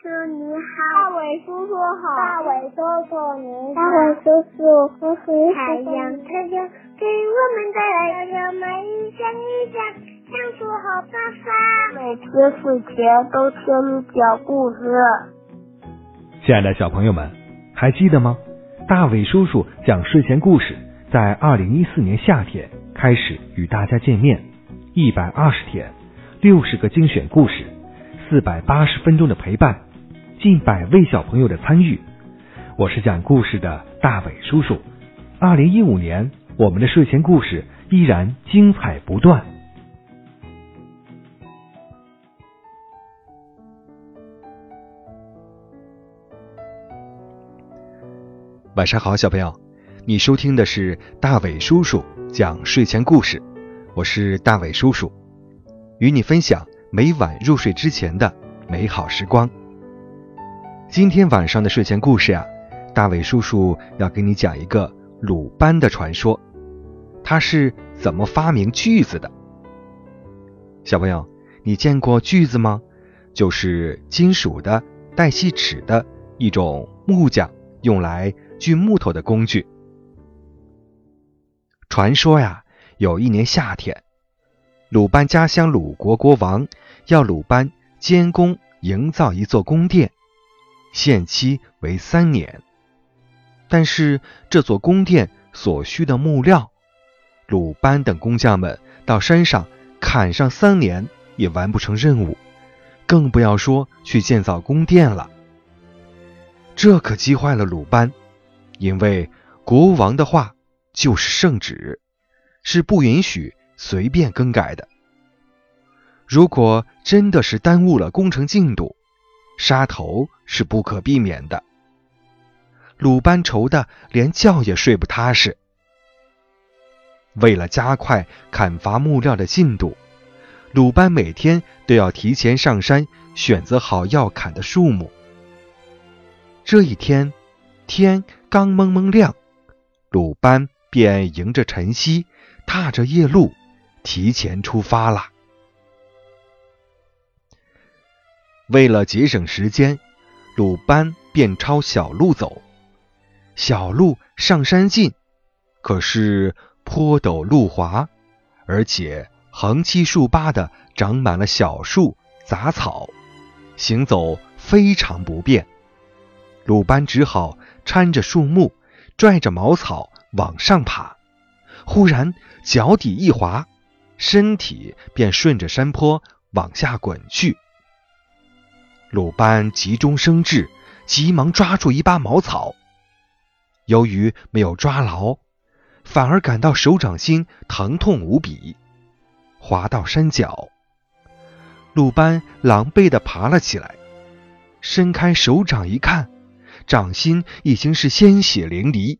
叔你好，大伟叔叔好，大伟叔叔你好，大伟叔叔，叔叔太阳太阳给我们带来阳光，一想一想，相处好办法。每天睡前都听你讲故事。亲爱的小朋友们，还记得吗？大伟叔叔讲睡前故事，在二零一四年夏天开始与大家见面，一百二十天，六十个精选故事，四百八十分钟的陪伴，近百位小朋友的参与。我是讲故事的大伟叔叔。二零一五年，我们的睡前故事依然精彩不断。晚上好，小朋友，你收听的是大伟叔叔讲睡前故事，我是大伟叔叔，与你分享每晚入睡之前的美好时光。今天晚上的睡前故事呀，大伟叔叔要给你讲一个鲁班的传说，他是怎么发明锯子的？小朋友，你见过锯子吗？就是金属的带细齿的一种木匠用来。锯木头的工具。传说呀，有一年夏天，鲁班家乡鲁国国王要鲁班监工营造一座宫殿，限期为三年。但是这座宫殿所需的木料，鲁班等工匠们到山上砍上三年也完不成任务，更不要说去建造宫殿了。这可急坏了鲁班。因为国王的话就是圣旨，是不允许随便更改的。如果真的是耽误了工程进度，杀头是不可避免的。鲁班愁的连觉也睡不踏实。为了加快砍伐木料的进度，鲁班每天都要提前上山选择好要砍的树木。这一天，天。刚蒙蒙亮，鲁班便迎着晨曦，踏着夜路，提前出发了。为了节省时间，鲁班便抄小路走。小路上山近，可是坡陡路滑，而且横七竖八的长满了小树杂草，行走非常不便。鲁班只好。搀着树木，拽着茅草往上爬，忽然脚底一滑，身体便顺着山坡往下滚去。鲁班急中生智，急忙抓住一把茅草，由于没有抓牢，反而感到手掌心疼痛无比，滑到山脚。鲁班狼狈地爬了起来，伸开手掌一看。掌心已经是鲜血淋漓，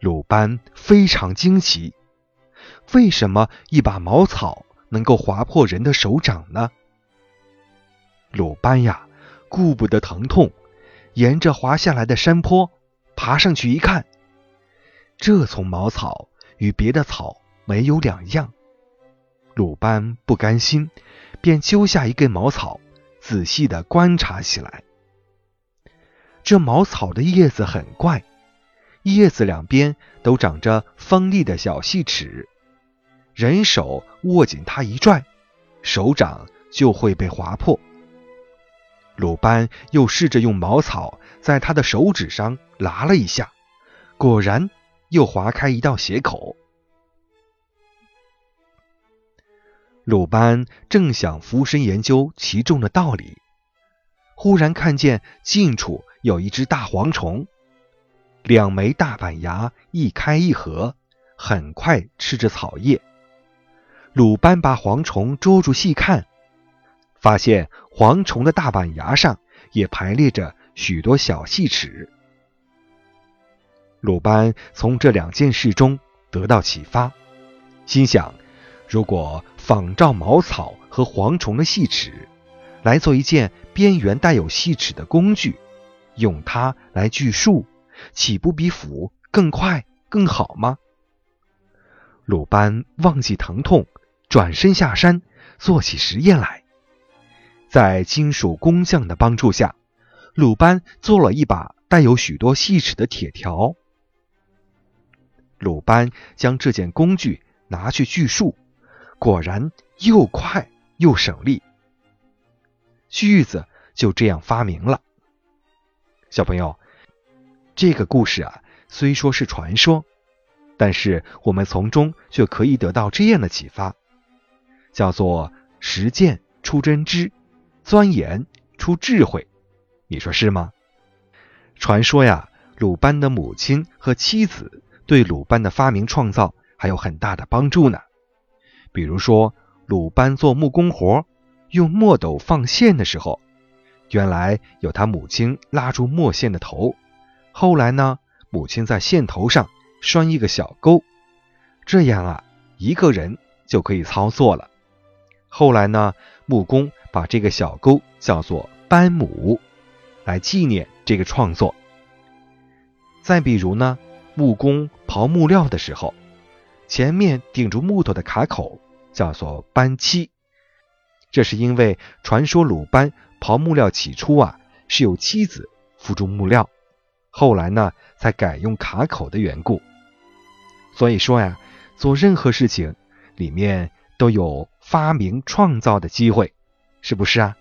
鲁班非常惊奇，为什么一把茅草能够划破人的手掌呢？鲁班呀，顾不得疼痛，沿着滑下来的山坡爬上去一看，这丛茅草与别的草没有两样。鲁班不甘心，便揪下一根茅草，仔细的观察起来。这茅草的叶子很怪，叶子两边都长着锋利的小细齿，人手握紧它一拽，手掌就会被划破。鲁班又试着用茅草在他的手指上拉了一下，果然又划开一道血口。鲁班正想俯身研究其中的道理，忽然看见近处。有一只大蝗虫，两枚大板牙一开一合，很快吃着草叶。鲁班把蝗虫捉住细看，发现蝗虫的大板牙上也排列着许多小细齿。鲁班从这两件事中得到启发，心想：如果仿照茅草和蝗虫的细齿，来做一件边缘带有细齿的工具。用它来锯树，岂不比斧更快更好吗？鲁班忘记疼痛，转身下山做起实验来。在金属工匠的帮助下，鲁班做了一把带有许多细齿的铁条。鲁班将这件工具拿去锯树，果然又快又省力，锯子就这样发明了。小朋友，这个故事啊，虽说是传说，但是我们从中却可以得到这样的启发，叫做实践出真知。钻研出智慧，你说是吗？传说呀，鲁班的母亲和妻子对鲁班的发明创造还有很大的帮助呢。比如说，鲁班做木工活，用墨斗放线的时候，原来有他母亲拉住墨线的头，后来呢，母亲在线头上拴一个小钩，这样啊，一个人就可以操作了。后来呢，木工。把这个小钩叫做班母，来纪念这个创作。再比如呢，木工刨木料的时候，前面顶住木头的卡口叫做班漆，这是因为传说鲁班刨木料起初啊是有妻子扶住木料，后来呢才改用卡口的缘故。所以说呀，做任何事情里面都有发明创造的机会。是不是啊？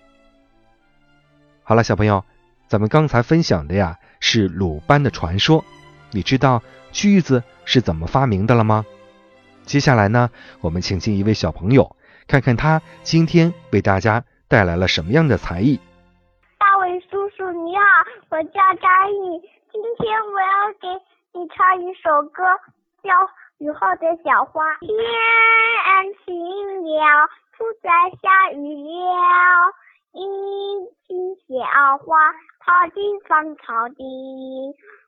好了，小朋友，咱们刚才分享的呀是鲁班的传说，你知道锯子是怎么发明的了吗？接下来呢，我们请进一位小朋友，看看他今天为大家带来了什么样的才艺。大伟叔叔你好，我叫张毅，今天我要给你唱一首歌，叫《雨后的小花》。天晴了。不再下雨了，一群小花跑进芳草地，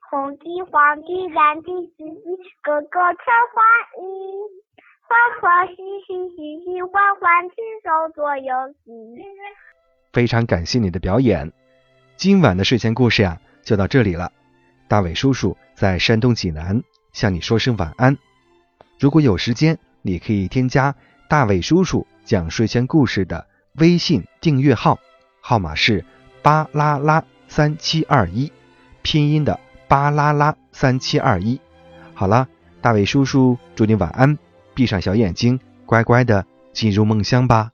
红的、黄的、蓝的、紫的，个个穿花衣，欢欢喜喜、喜喜欢欢，亲手做游戏。非常感谢你的表演，今晚的睡前故事呀就到这里了。大伟叔叔在山东济南向你说声晚安。如果有时间，你可以添加大伟叔叔。讲睡前故事的微信订阅号号码是巴拉拉三七二一，拼音的巴拉拉三七二一。好了，大伟叔叔祝你晚安，闭上小眼睛，乖乖的进入梦乡吧。